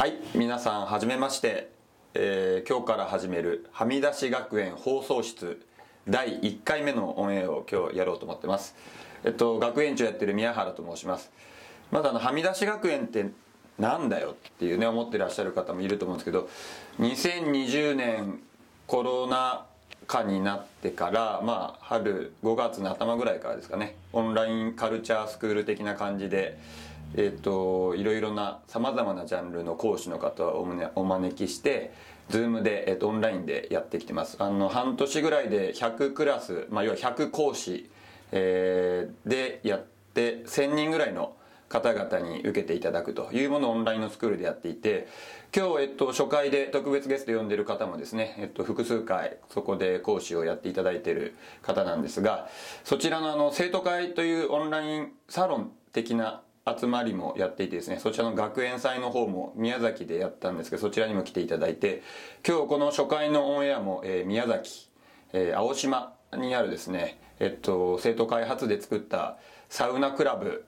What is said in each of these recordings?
はい皆さんはじめまして、えー今日から始めるはみ出し学園放送室第1回目のオンエアを今日やろうと思ってます。えっと学園長やってる宮原と申します。まずあのはみ出し学園ってなんだよっていうね思ってらっしゃる方もいると思うんですけど2020年コロナ禍になってからまあ春5月の頭ぐらいからですかねオンラインカルチャースクール的な感じでえっといろいろなさまざまなジャンルの講師の方をおねお招きして、Zoom で、えっと、オンラインでやってきてます。あの、半年ぐらいで100クラス、まあ、要は100講師、えーでやって、1000人ぐらいの方々に受けていただくというものをオンラインのスクールでやっていて、今日、えっと、初回で特別ゲスト呼んでる方もですね、えっと、複数回、そこで講師をやっていただいている方なんですが、そちらのあの、生徒会というオンラインサロン的な集まりもやっていてですね、そちらの学園祭の方も宮崎でやったんですけど、そちらにも来ていただいて、今日この初回のオンエアも、えー宮崎、えー青島にあるですね、えっと、生徒会発で作ったサウナクラブ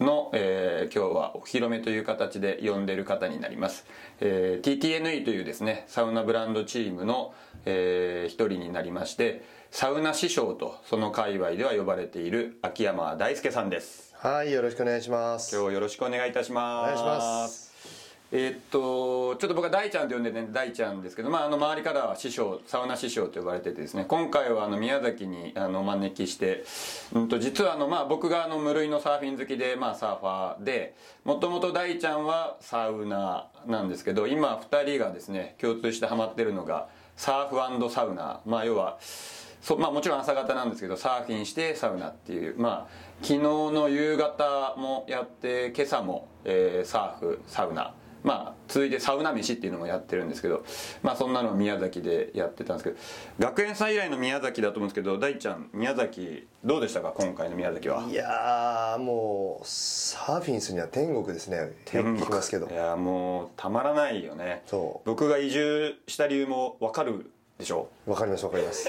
の、えー今日はお披露目という形で呼んでる方になります。えー TTNE というですね、サウナブランドチームの、えー一人になりまして、サウナ師匠とその界隈では呼ばれている秋山大輔さんです。はい、よろしくお願いします。今日よろしくお願いいたします。お願いします。えーっと、ちょっと僕は大ちゃんと呼んでね、大ちゃんですけど、まあ、あの、周りからは師匠、サウナ師匠と呼ばれててですね、今回はあの、宮崎に、あの、お招きして、うんと、実はあの、まあ、僕があの、無類のサーフィン好きで、まあ、サーファーで、もともと大ちゃんはサウナなんですけど、今、二人がですね、共通してハマってるのが、サーフサウナ。まあ、要は、そうまあもちろん朝方なんですけどサーフィンしてサウナっていうまあ昨日の夕方もやって今朝も、えーサーフサウナ。まあ続いてサウナ飯っていうのもやってるんですけどまあそんなのを宮崎でやってたんですけど学園祭以来の宮崎だと思うんですけど大ちゃん宮崎どうでしたか？今回の宮崎は。いやー、もう、サーフィンするには天国ですね。よく聞きますけど。い。やもうたまらないよね。そう。僕が移住した理由もわかるでしょわかりますわかります。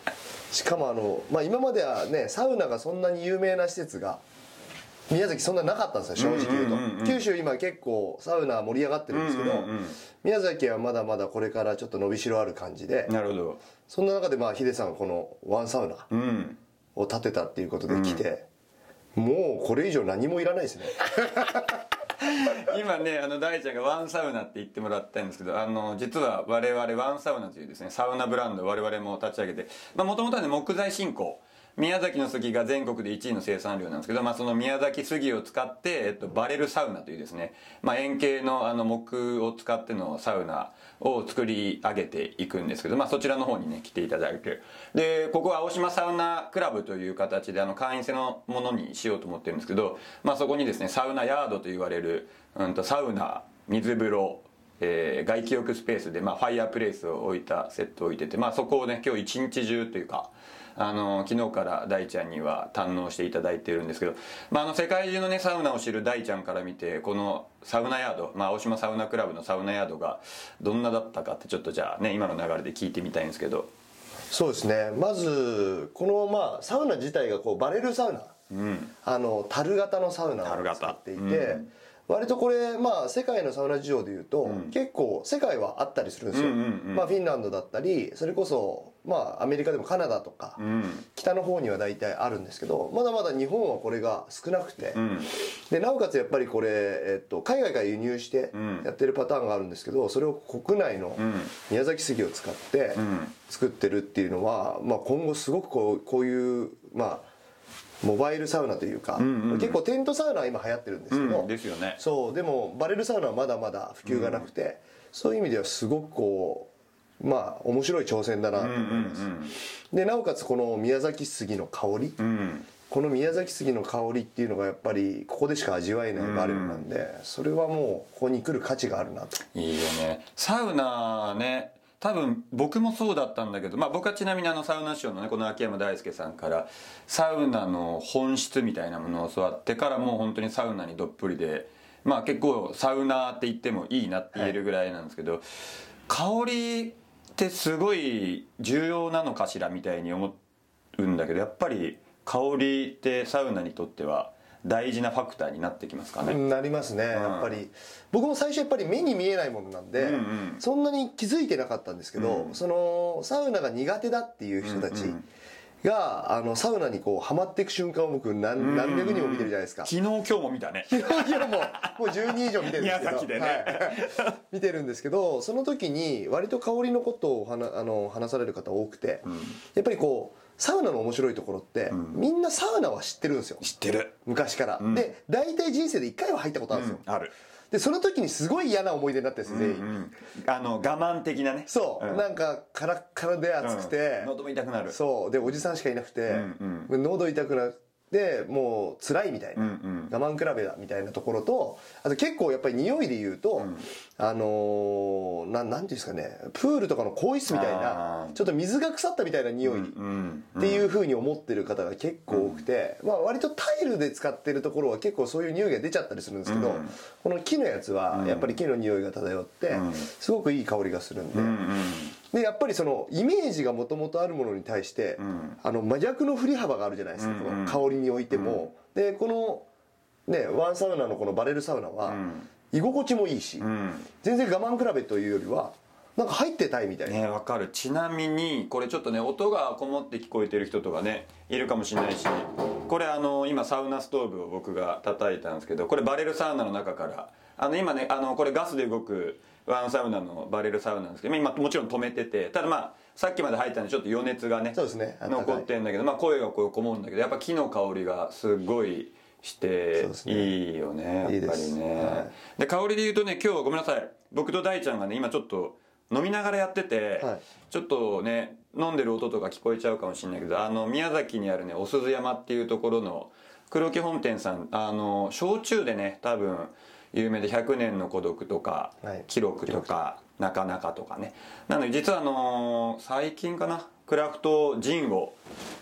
しかもあの、まあ今まではね、サウナがそんなに有名な施設が、宮崎そんななかったんですよ、正直言うと。うんうんうんうん九州今結構サウナ盛り上がってるんですけど、うんうんうん宮崎はまだまだこれからちょっと伸びしろある感じで、なるほどそんな中でまあヒデさんがこのワンサウナうんを建てたっていうことで来て、もうこれ以上何もいらないですね。今ねあの大ちゃんがワンサウナって言ってもらったんですけどあの実は我々ワンサウナというですねサウナブランドを我々も立ち上げてもともとはね木材振興宮崎の杉が全国で1位の生産量なんですけど、まあ、その宮崎杉を使って、えっと、バレルサウナというですね、まあ、円形のあの木を使ってのサウナを作り上げていくんですけど、まあ、そちらの方にね来ていただいて。でここは青島サウナクラブという形であの会員制のものにしようと思ってるんですけど、まあ、そこにですねサウナヤードと言われる、うん、とサウナ水風呂えー外気浴スペースで、まあ、ファイヤープレイスを置いたセットを置いてて、まあ、そこをね今日一日中というかあの昨日から大ちゃんには堪能していただいてるんですけど、まあ、あの世界中のねサウナを知る大ちゃんから見てこのサウナヤード、まあ、青島サウナクラブのサウナヤードがどんなだったかってちょっとじゃあね今の流れで聞いてみたいんですけど。そうですね。まずこのまあサウナ自体がこうバレルサウナ、あの樽型のサウナを使っていて、うん割とこれまあ世界のサウナ事情でいうと、結構世界はあったりするんですよ、うんうんうん。まあ、フィンランドだったりそれこそまあアメリカでもカナダとか、ん。北の方には大体あるんですけどまだまだ日本はこれが少なくて、ん。でなおかつやっぱりこれ、えっと、海外から輸入してん。やってるパターンがあるんですけどそれを国内の宮崎杉を使ってん。作ってるっていうのは、まあ、今後すごくこうこういう、まあ、モバイルサウナというか、結構テントサウナは今流行ってるんですけど、うんですよね。そうでもバレルサウナはまだまだ普及がなくて、そういう意味ではすごくこうまあ面白い挑戦だなと思います、でなおかつこの宮崎杉の香り、うん。この宮崎杉の香りっていうのがやっぱりここでしか味わえないバレルなんで、それはもうここに来る価値があるなと。いいよね。サウナね多分僕もそうだったんだけど、まあ、僕はちなみにあのサウナ師匠のねこの秋山大輔さんからサウナの本質みたいなものを教わってからもう本当にサウナにどっぷりでまあ結構サウナーって言ってもいいなって言えるぐらいなんですけど、香りってすごい重要なのかしらみたいに思うんだけどやっぱり香りってサウナにとっては大事なファクターになってきますかね、なりますね、やっぱり。僕も最初やっぱり目に見えないものなんで、うんうん。そんなに気づいてなかったんですけど、そのサウナが苦手だっていう人たちが、あのサウナにこうハマっていく瞬間を僕何何百人も見てるじゃないですか。昨日今日も見たね。いやいやもうもう10人以上見てるんですけど。宮崎でね。はい。見てるんですけどその時に割と香りのことを話あの話される方多くて、やっぱりこうサウナの面白いところって、みんなサウナは知ってるんですよ。知ってる。昔から、で大体人生で1回は入ったことあるんですよ、ある。でその時にすごい嫌な思い出になってるんですよ全員、うん。あの我慢的なね。そう、ん。なんかカラッカラで暑くて、うん。喉も痛くなる。そう。でおじさんしかいなくて、ん喉痛くなってもう辛いみたいな、うんうん。我慢比べだみたいなところとあと結構やっぱり匂いで言うと、あのーななんていうんですかねプールとかの更衣室みたいあなー。ちょっと水が腐ったみたいな匂い、うんっていうふうに思ってる方が結構多くて、まあ割とタイルで使ってるところは結構そういう匂いが出ちゃったりするんですけど、うん。この木のやつはやっぱり木の匂いが漂ってん。すごくいい香りがするんで、でやっぱりそのイメージがもともとあるものに対して、ん。あの真逆の振り幅があるじゃないですか、うんこの香りにおいても、でこのねワンサウナのこのバレルサウナは、ん居心地もいいし、うん。全然我慢比べというよりはなんか入ってたいみたいな、ねわかる。ちなみにこれちょっとね音がこもって聞こえてる人とかねいるかもしれないしこれあの今サウナストーブを僕が叩いたんですけどこれバレルサウナの中からあの今ねあのこれガスで動くワンサウナのバレルサウナなんですけど今もちろん止めててただまあさっきまで入ったんでちょっと余熱がねね。残ってんだけど、まあ、声がこうこもるんだけどやっぱ木の香りがすごいしていいよねやっぱりね。はで香りで言うとね今日ごめんなさい。僕と大ちゃんがね今ちょっと飲みながらやってて、はい。ちょっとね飲んでる音とか聞こえちゃうかもしれないけどあの宮崎にあるねお鈴山っていうところの黒木本店さんあの焼酎でね多分有名で「100年の孤独」とかはい「記録」とか「なかなか」とかね。なので実はあの最近かなクラフトジンを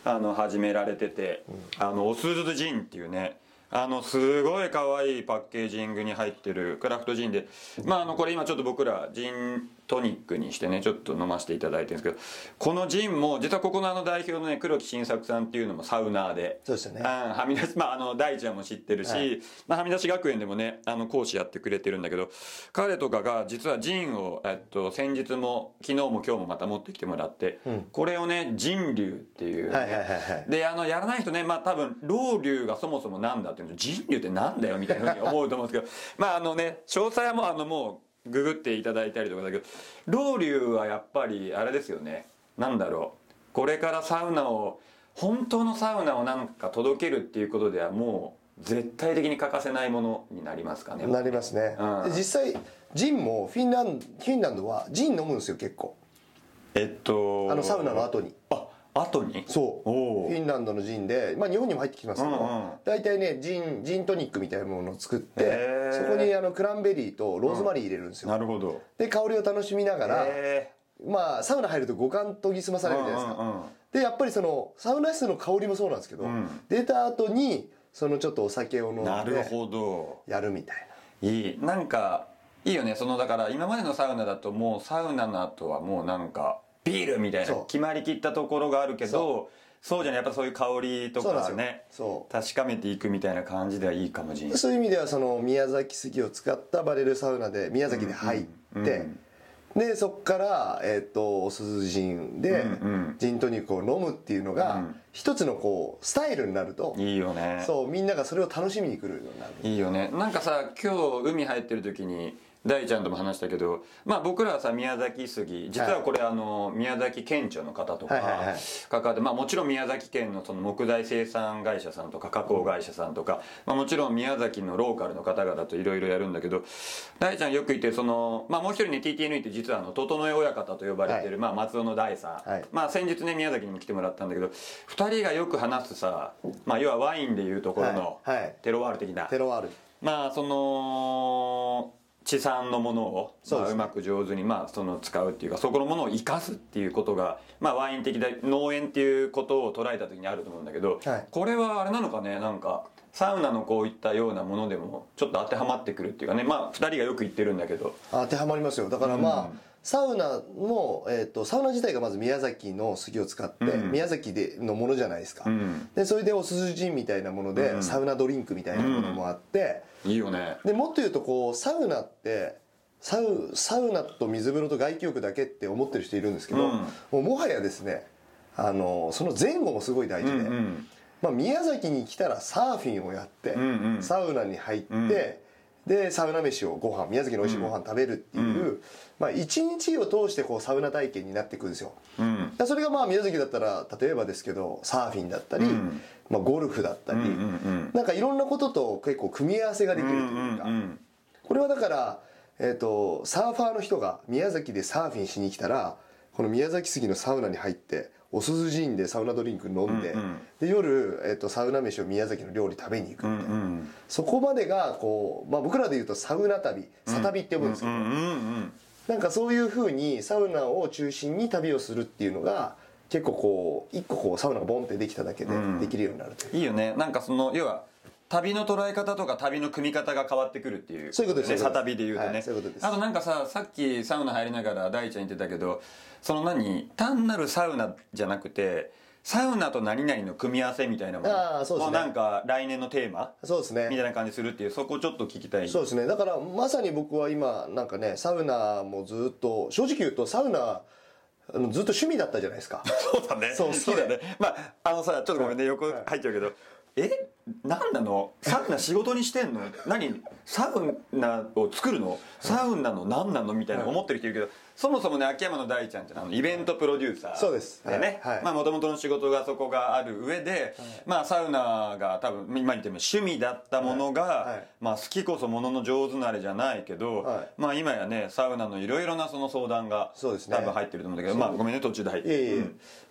あの始められてて、あのお鈴ジンっていうねあのすごい可愛いパッケージングに入ってるクラフトジンで。まああのこれ今ちょっと僕らジントニックにしてねちょっと飲ませていただいてるんですけどこのジンも実はここのあの代表のね黒木新作さんっていうのもサウナーで。そうですよね。んはみ出しまああの大ちゃんも知ってるし、はい。まあ、はみ出し学園でもねあの講師やってくれてるんだけど彼とかが実はジンを、えっと、先日も昨日も今日もまた持ってきてもらって、これをね人流っていう。ね、はいはいはいはい。であのやらない人ねまあ多分老流がそもそもなんだっていうの人流ってなんだよみたいなふうに思うと思うんですけどまああのね詳細はもうあのもうググっていただいたりとかだけど老流はやっぱりあれですよね。なんだろう。これからサウナを本当のサウナをなんか届けるっていうことではもう絶対的に欠かせないものになりますかね。なりますね、うん。で実際ジンもフィンランフィンランドはジン飲むんですよ結構。えっとあのサウナの後に。あ後に？そう。フィンランドのジンで、まあ、日本にも入ってきますけど、うんうん。大体ねジンジントニックみたいなものを作ってそこにあのクランベリーとローズマリー入れるんですよ、なるほど。で香りを楽しみながら、へまあサウナ入ると五感研ぎ澄まされるじゃないですか、うんうんうん。でやっぱりそのサウナ室の香りもそうなんですけど、ん。出た後にそのちょっとお酒を飲んなるでほど。やるみたいいい。なんかいいよね。そのだから今までのサウナだともうサウナの後はもうなんかビールみたいな決まりきったところがあるけどそう。じゃないやっぱそういう香りとかねそう確かめていくみたいな感じではいいかもしれなないそういう意味ではその宮崎杉を使ったバレルサウナで宮崎で入って、でそこから、えっとお鈴ジンで、うんうん。ジントニックを飲むっていうのが、うん。一つのこうスタイルになるといいよね。そうみんながそれを楽しみに来るようになる。いいよね。なんかさ今日海入ってる時に大ちゃんとも話したけどまあ僕らはさ宮崎杉実はこれあの宮崎県庁の方とか関わってまあもちろん宮崎県のその木材生産会社さんとか加工会社さんとかまあもちろん宮崎のローカルの方々といろいろやるんだけど大ちゃんよく言ってるそのまあもう一人ね TTN って実はあの整え親方と呼ばれてるまあ松尾の大さん。はい。まあ先日ね宮崎にも来てもらったんだけど二人がよく話すさまあ要はワインでいうところのテロワール的な。テロワール。まあその地産のものを、まあ、うまく上手に、まあ、その使うっていうかそこのものを生かすっていうことが、まあ、ワイン的で農園っていうことを捉えた時にあると思うんだけど、はい。これはあれなのかねなんかサウナのこういったようなものでもちょっと当てはまってくるっていうかねまあ2人がよく言ってるんだけど。当てはまりますよ。だからまあ、サウナも、えー、とサウナ自体がまず宮崎の杉を使って、うん。宮崎でのものじゃないですか、うん。でそれでおすすじんみたいなもので、うん。サウナドリンクみたいなものもあって、いいよね。でもっと言うとこうサウナってサウサウナと水風呂と外気浴だけって思ってる人いるんですけど、うん。もうもはやですねあのその前後もすごい大事で、うんうん。まあ、宮崎に来たらサーフィンをやって、うんうん。サウナに入って、んでサウナ飯をご飯宮崎の美味しいご飯食べるっていう、まあ、一日を通してこうサウナ体験になっていくんですよ。うん。それがまあ宮崎だったら例えばですけどサーフィンだったり、うん。まあ、ゴルフだったり、うんうんなんかいろんなことと結構組み合わせができるというか、うんうんうん。これはだから、えー、とサーファーの人が宮崎でサーフィンしに来たらこの宮崎杉のサウナに入っておすすじんでサウナドリンク飲んで,、うんうん。で夜、えー、とサウナ飯を宮崎の料理食べに行くうんみたいな、うん。そこまでがこう、まあ、僕らで言うとサウナ旅サ旅って呼ぶんですけど、うんうんうんなんかそういうふうにサウナを中心に旅をするっていうのが結構こう一個こうサウナがボンってできただけでうん。できるようになるという、いいよね。なんかその要は旅の捉え方とか旅の組み方が変わってくるっていう。そういうことです。ねサ旅で言うとね、はい。そういうことです。あとなんかささっきサウナ入りながら大ちゃん言ってたけどその何単なるサウナじゃなくてサウナと何々の組み合わせみたいなもの。あーそうですね。もなんか来年のテーマ？そうですね。みたいな感じするっていうそこをちょっと聞きたい。そうですね。だからまさに僕は今なんかねサウナもずっと正直言うとサウナずっと趣味だったじゃないですか。そうだね。そう好きでだね。まああのさちょっとごめんね。横入っちゃうけど、え？何なの？サウナ仕事にしてんの？何？サウナを作るの？サウナの何なの？みたいな思ってる人いるけど、そもそもね秋山の大ちゃんってあのイベントプロデューサーそうです。でね。はい。はい。まあもともとの仕事がそこがある上で、まあサウナが多分今言っても趣味だったものが、まあ好きこそものの上手なれじゃないけど、はい。まあ今やねサウナのいろいろなその相談が多分入ってると思うんだけど、まあごめんね途中で入って。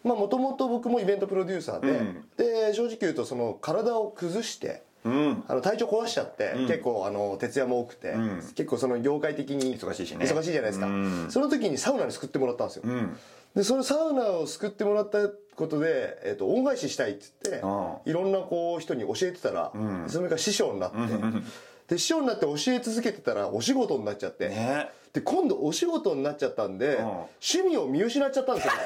まあもともと僕もイベントプロデューサーで、うん。で正直言うとその体を崩してうん。あの体調壊しちゃって、ん。結構あの徹夜も多くて、ん。結構その業界的に忙しいしね。忙しいじゃないですか、うん。その時にサウナに救ってもらったんですよ、うん。でそのサウナを救ってもらったことで、えっと恩返ししたいって言ってうんいろんなこう人に教えてたら、ん。それが師匠になって、で師匠になって教え続けてたらお仕事になっちゃって、ね。で今度お仕事になっちゃったんで、ん趣味を見失っちゃったんですよね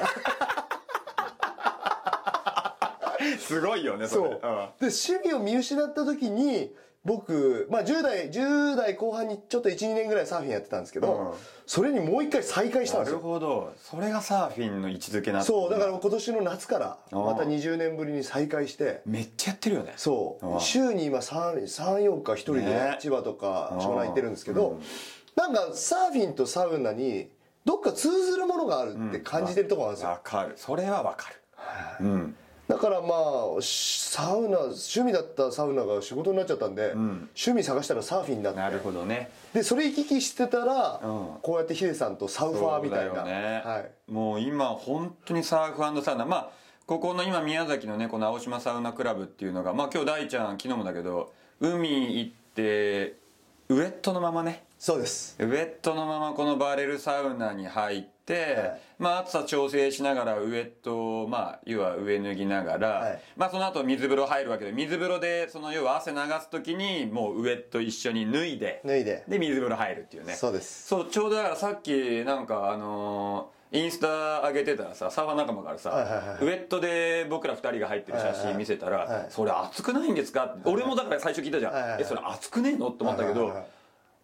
すごいよねそう、れで趣味を見失った時に僕、まあ、10代10代後半にちょっと12年ぐらいサーフィンやってたんですけど、うん。それにもう一回再開したんなるですよ。ほど。それがサーフィンの位置づけなそうだから今年の夏からうんまた20年ぶりに再開してめっちゃやってるよね。そう。うん。週に今34日一人でね。千葉とかうん湘南行ってるんですけどなんかサーフィンとサウナにどっか通ずるものがあるって感じてるところなんですよ。わかる。それはわかる。うんだからまあしサウナ趣味だったサウナが仕事になっちゃったんで、趣味探したらサーフィンになって。なるほどね。でそれ行き来してたら、うん。こうやってヒデさんとサウファーみたいな、ね。はい、もう今本当にサーフサウナ。まあここの今宮崎のねこの青島サウナクラブっていうのがまあ今日大ちゃん昨日もだけど海行ってウエットのままね。そうです。ウエットのままこのバーレルサウナに入って、はい。まあ暑さ調整しながらウエットをまあ要は上脱ぎながら、はい。まあその後水風呂入るわけで水風呂でその要は汗流す時にもうウエット一緒に脱いで脱いで。で水風呂入るっていうね。そうです。そうちょうどだからさっきなんかあのーインスタ上げてたらさサーファー仲間からさ、はいはいはいウエットで僕ら二人が入ってる写真見せたら、はいはいそれ熱くないんですか？って俺もだから最初聞いたじゃん、はいはいはい。えそれ熱くねえの？って思ったけど、はいはいはい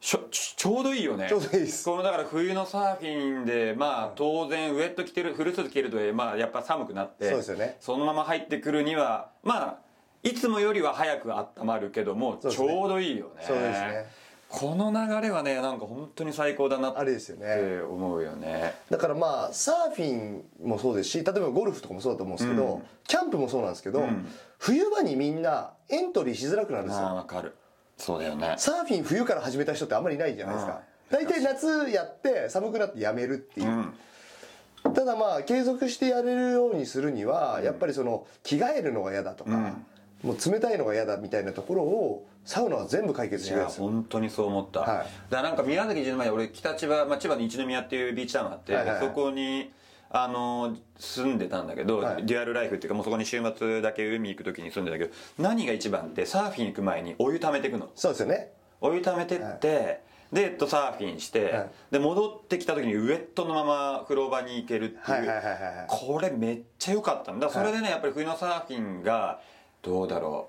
しょちちょうどいいよね。ちょうどいいです。このだから冬のサーフィンでまあ当然ウエット着てるフルスーツ着るとまあやっぱ寒くなってそうですよね。そのまま入ってくるにはまあいつもよりは早く温まるけども、ね。ょうどいいよね。そうですねこの流れはねなんか本当に最高だなっあれですよね。て思うよね。だからまあサーフィンもそうですし例えばゴルフとかもそうだと思うんですけど、うん。キャンプもそうなんですけど、ん。冬場にみんなエントリーしづらくなるんですああよわかる。そうだよね。サーフィン冬から始めた人ってあんまりいないじゃないですか。大体夏やって寒くなってやめるっていう、うん。ただまあ継続してやれるようにするには、やっぱりその着替えるのが嫌だとか、もう冷たいのが嫌だみたいなところをサウナは全部解決してくれるんですよ。本当にそう思った、はい。だからなんか宮崎自体前俺北千葉、まあ、千葉の一宮っていうビーチタウンがあって、はいはいはい。そこにあの住んでたんだけど、はい。デュアルライフっていうかもうそこに週末だけ海行く時に住んでたけど何が一番ってサーフィン行く前にお湯溜めていくの。そうですよね。お湯溜めてって、で、えっと、サーフィンして、はい。で戻ってきた時にウェットのまま風呂場に行けるっていう、はいはいはいはいはい。これめっちゃ良かったんだ。それでねやっぱり冬のサーフィンがどうだろ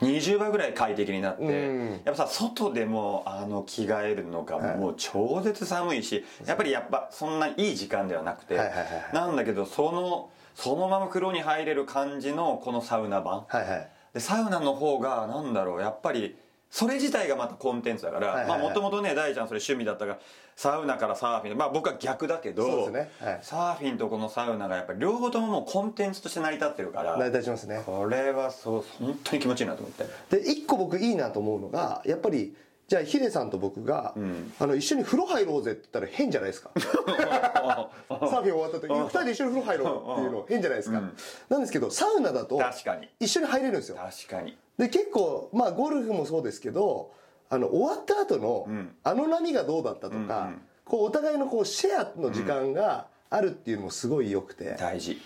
う。20倍ぐらい快適になって、うん。やっぱさ外でもあの着替えるのがもう超絶寒いし、やっぱりやっぱそんないい時間ではなくて、はいはいはいはい。なんだけどそのそのまま風呂に入れる感じのこのサウナ版、はいはい。でサウナの方がなんだろうやっぱりそれ自体がまたコンテンツだからはいはいはい。もともとね大ちゃんそれ趣味だったからサウナからサーフィンまあ僕は逆だけどね。はい。サーフィンとこのサウナがやっぱり両方とももうコンテンツとして成り立ってるから成り立ちますね。これはそう本当に気持ちいいなと思って。で一個僕いいなと思うのがやっぱりじゃあヒデさんと僕が、あの一緒に風呂入ろうぜって言ったら変じゃないですか。サーフィン終わった時に二人で一緒に風呂入ろうっていうの変じゃないですか、なんですけどサウナだと確かに。一緒に入れるんですよ。確かにで結構まあゴルフもそうですけどあの終わった後の、あの波がどうだったとか、こうお互いのこうシェアの時間があるっていうのもすごい良くて、大事。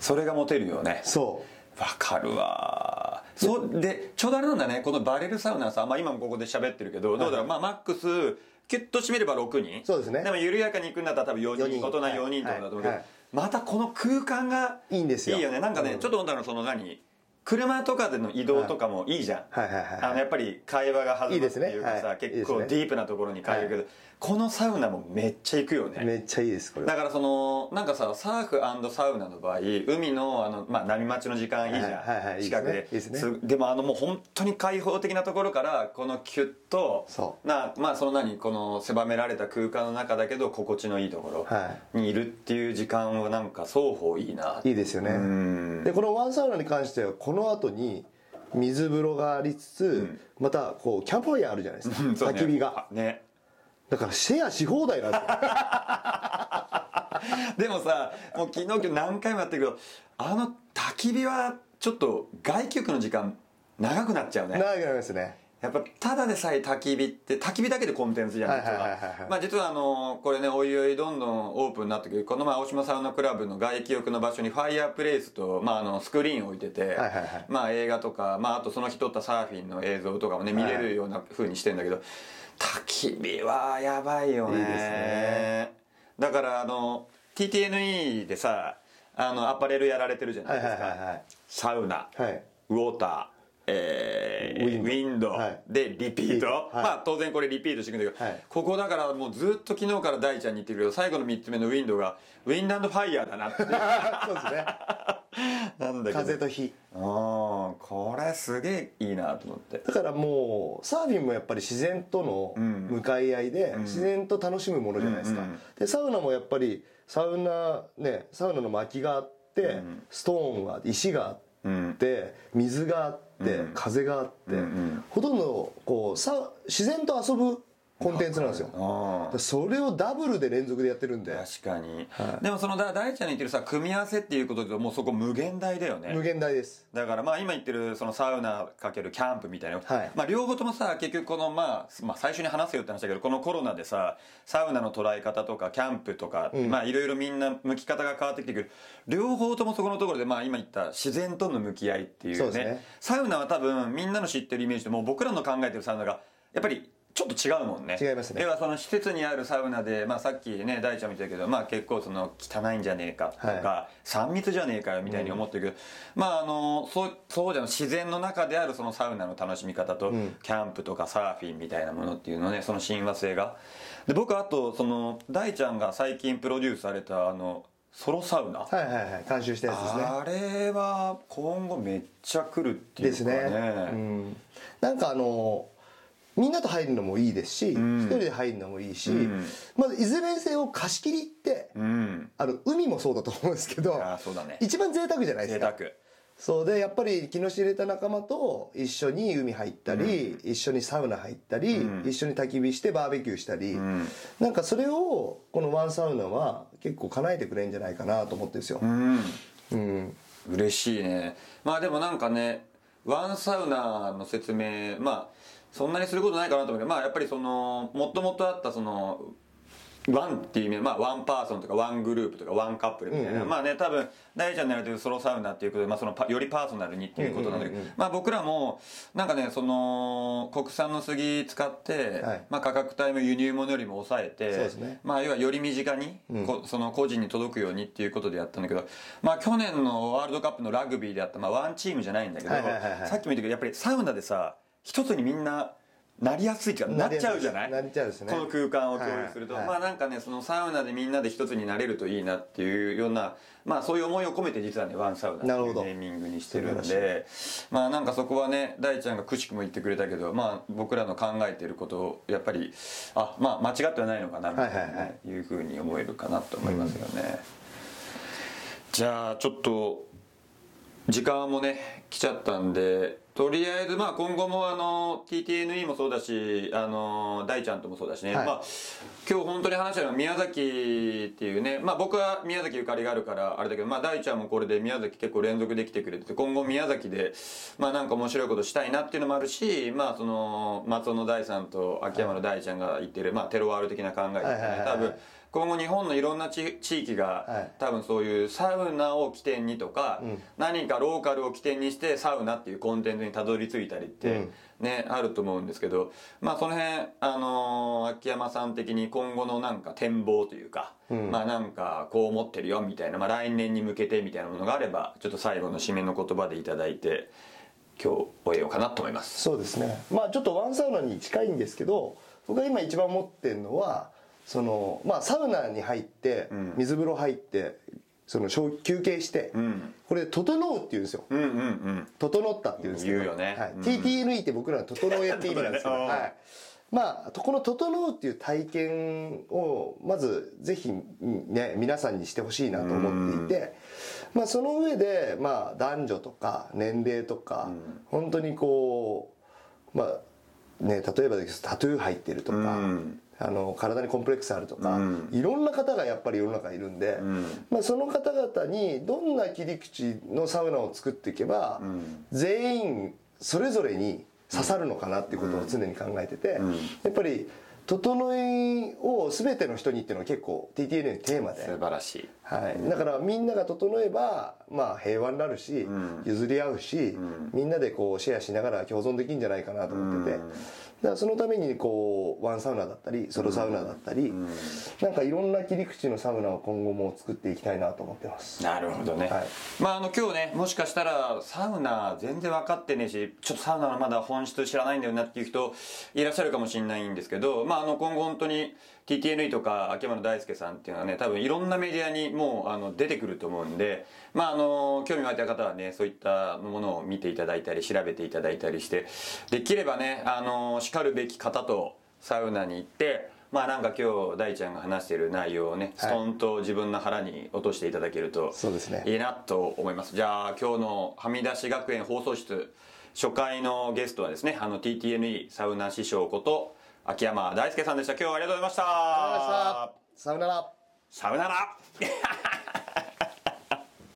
それがモテるよね。そわかるわ。そうでちょうどあれなんだね。このバレルサウナさ、まあ、今もここで喋ってるけどどうだろう、まあ、マックスキュッと締めれば6人。そうですね。でも緩やかに行くんだったら多分4人四人。大人4人とかだと思うけど、はい。はい。またこの空間がいいんですよ。いいよね。なんかね、うん。ちょっと思ったのはその何？車とかでの移動とかもいいじゃん、はい。はいはいはいあのやっぱり会話が弾むっていうかさね。結構ディープなところに帰る。けど、このサウナもめっちゃ行くよね。うめっちゃいいですこれ。だからそのなんかさサーフサウナの場合海のあの、まあ、波待ちの時間いいじゃん、はいはいはい近くで。いいですね。すでもあのもう本当に開放的なところからこのキュッとそなまあその何この狭められた空間の中だけど心地のいいとこはろにいるっていう時間はなんか双方いいな。いいいですよね。うん。でこのワンサウナに関してはこの後に水風呂がありつつ、またこうキャンプファイヤーあるじゃないですか、焚き火が。ねだからシェアし放題なんですよ。でもさもう昨日今日何回もやってるけどあの焚き火はちょっと外気浴の時間長くなっちゃうね。長くなりますね。やっぱただでさえ焚き火って焚き火だけでコンテンツじゃないですはいはいはいはいかまあ実はあのこれねおいおいどんどんオープンになってくるこの前青島サウナクラブの外気浴の場所にファイヤープレイスと、まあ、あのスクリーンを置いてて、はいはいはい。まあ映画とか、まあ、あとその日撮ったサーフィンの映像とかもね見れるような風にしてんだけど焚き火はやばいよね。いいですね。だからあの TTNE でさあのアパレルやられてるじゃなはいいですか、はいはいはい。サウナ、はい。ウォーター、えーウィンドウィンドはいでリピート、はい。まあ当然これリピートしていくんだけど、はい。ここだからもうずっと昨日から大ちゃんに言ってるけど最後の3つ目のウィンドがウィンドファイヤーだなって。そうですね。なんだけど。風と火。うんこれすげえいいなと思って。だからもうサーフィンもやっぱり自然との向かい合いで自然と楽しむものじゃないですか、うんうんでサウナもやっぱりサウナねサウナの薪があって、ストーンがあって石があって、水があって、風があって、ん。ほとんどこうさ自然と遊ぶコンテンツなんですよ。それをダブルで連続でやってるんで。確かに、でもそのだ大ちゃんに言ってるさ組み合わせっていうことでもうそこ無限大だよね。無限大です。だからまあ今言ってるそのサウナかけるキャンプみたいな、はい。まあ両方ともさ結局このまあ、まあ最初に話せよって話だけどこのコロナでさサウナの捉え方とかキャンプとか、まあいろいろみんな向き方が変わってきてくる。両方ともそこのところでまあ今言った自然との向き合いっていうね。そうですね。サウナは多分みんなの知ってるイメージともう僕らの考えてるサウナがやっぱりちょっと違うもんね。違いますね。要はその施設にあるサウナで、まあ、さっきね大ちゃんも言ってたけど、まあ、結構その汚いんじゃねえかとか、は3密じゃねえかよみたいに思ってるけど、まああのそうそうじゃん自然の中であるそのサウナの楽しみ方と、キャンプとかサーフィンみたいなものっていうのねその親和性が。で僕あとその大ちゃんが最近プロデュースされたあのソロサウナ、はいはいはい。監修したやつですね。あれは今後めっちゃ来るっていうかね。ですね、うん、なんかあのみんなと入るのもいいですし一、ん。人で入るのもいいし、ん。まずいずれにせよ貸し切りって、うん。あの海もそうだと思うんですけどね。一番贅沢じゃないですか。贅沢。そうでやっぱり気の知れた仲間と一緒に海入ったり、一緒にサウナ入ったり、一緒に焚き火してバーベキューしたり、なんかそれをこのワンサウナは結構叶えてくれるんじゃないかなと思ってるんですよ、うん。うん。嬉しいね。まあでもなんかねワンサウナの説明まあそんなにすることないかなと思うけどまあやっぱりそのもともとあったその one っていう意味で、まあ、 one person とか one group とか one couple みたいな、まあね多分大ちゃんのやられてるソロサウナっていうことで、まあ、そのパよりパーソナルにっていうことなんだけど、まあ、僕らもなんかねその国産の杉使って、はい。まあ、価格帯も輸入物よりも抑えてね。まあ、要はより身近に、こその個人に届くようにっていうことでやったんだけど、まあ、去年のワールドカップのラグビーであった、まあ、ワンチームじゃないんだけど、さっきも言ったけどやっぱりサウナでさ一つにみんななりやすいっていうかなっちゃうじゃない？なっちゃうですね。この空間を共有すると、はい。はいまあなんかねそのサウナでみんなで一つになれるといいなっていうようなまあそういう思いを込めて実はねワンサウナってないうネーミングにしてるんでまあなんかそこはね大ちゃんがくしくも言ってくれたけどまあ僕らの考えてることをやっぱりあまあ間違ってはないのかなみたいな、ねはいはいはい。いうふうに思えるかなと思いますよね、じゃあちょっと時間もね来ちゃったんでとりあえずまあ今後もあの TTNE もそうだしあの大ちゃんともそうだしね、はい。まあ今日本当に話したのは宮崎っていうね。まあ僕は宮崎ゆかりがあるからあれだけどまあ大ちゃんもこれで宮崎結構連続できてくれてて今後宮崎でまあなんか面白いことしたいなっていうのもあるしまあその松尾の大さんと秋山の大ちゃんが言ってるまあテロワール的な考えですね多分今後日本のいろんな地地域が、はい。多分そういうサウナを起点にとか、ん。何かローカルを起点にしてサウナっていうコンテンツにたどり着いたりって、うん。ねあると思うんですけどまあその辺あのー秋山さん的に今後のなんか展望というか、ん。まあなんかこう思ってるよみたいな、まあ、来年に向けてみたいなものがあればちょっと最後の締めの言葉でいただいて今日終えようかなと思います。そうですね。まあちょっとワンサウナに近いんですけど僕が今一番思ってるのはそのまあサウナに入ってん。水風呂入ってその小休憩して、ん。これ「整う」って言うんですよ。うんうんうん「整った」って言うんですけど。言うよね。はい。うん。TTNE って僕らの「整え」って意味なんですけど、ね。はい、まあこの「整う」っていう体験をまずぜひね皆さんにしてほしいなと思っていて、まあ、その上でまあ男女とか年齢とか、本当にこうまあね例えばですタトゥー入ってるとか、うんあの体にコンプレックスあるとか、うん。いろんな方がやっぱり世の中いるんで、ん。まあ、その方々にどんな切り口のサウナを作っていけば、ん。全員それぞれに刺さるのかなっていうことを常に考えてて、やっぱり整いを全ての人にっていうのは結構 TTN のテーマで、素晴らしいはい、だからみんなが整えば、まあ、平和になるし、ん。譲り合うし、みんなでこうシェアしながら共存できるんじゃないかなと思ってて、だからそのためにこうワンサウナだったりソロサウナだったり、なんかいろんな切り口のサウナを今後も作っていきたいなと思ってます。なるほどね、はい。まああの今日ねもしかしたらサウナ全然分かってねえしちょっとサウナのまだ本質知らないんだよなっていう人いらっしゃるかもしれないんですけどまああの今後本当に TTNE とか秋山大輔さんっていうのはね多分いろんなメディアにもうあの出てくると思うんでまああの興味湧いた方はねそういったものを見ていただいたり調べていただいたりしてできればねあのしかるべき方とサウナに行ってまあなんか今日大ちゃんが話している内容をねストンと自分の腹に落としていただけるとそうですね。いいなと思います。じゃあ今日のはみ出し学園放送室初回のゲストはですねあの TTNE サウナ師匠こと秋山大輔さんでした。今日はありがとうございました。ありがとうございました。さよなら。さよなら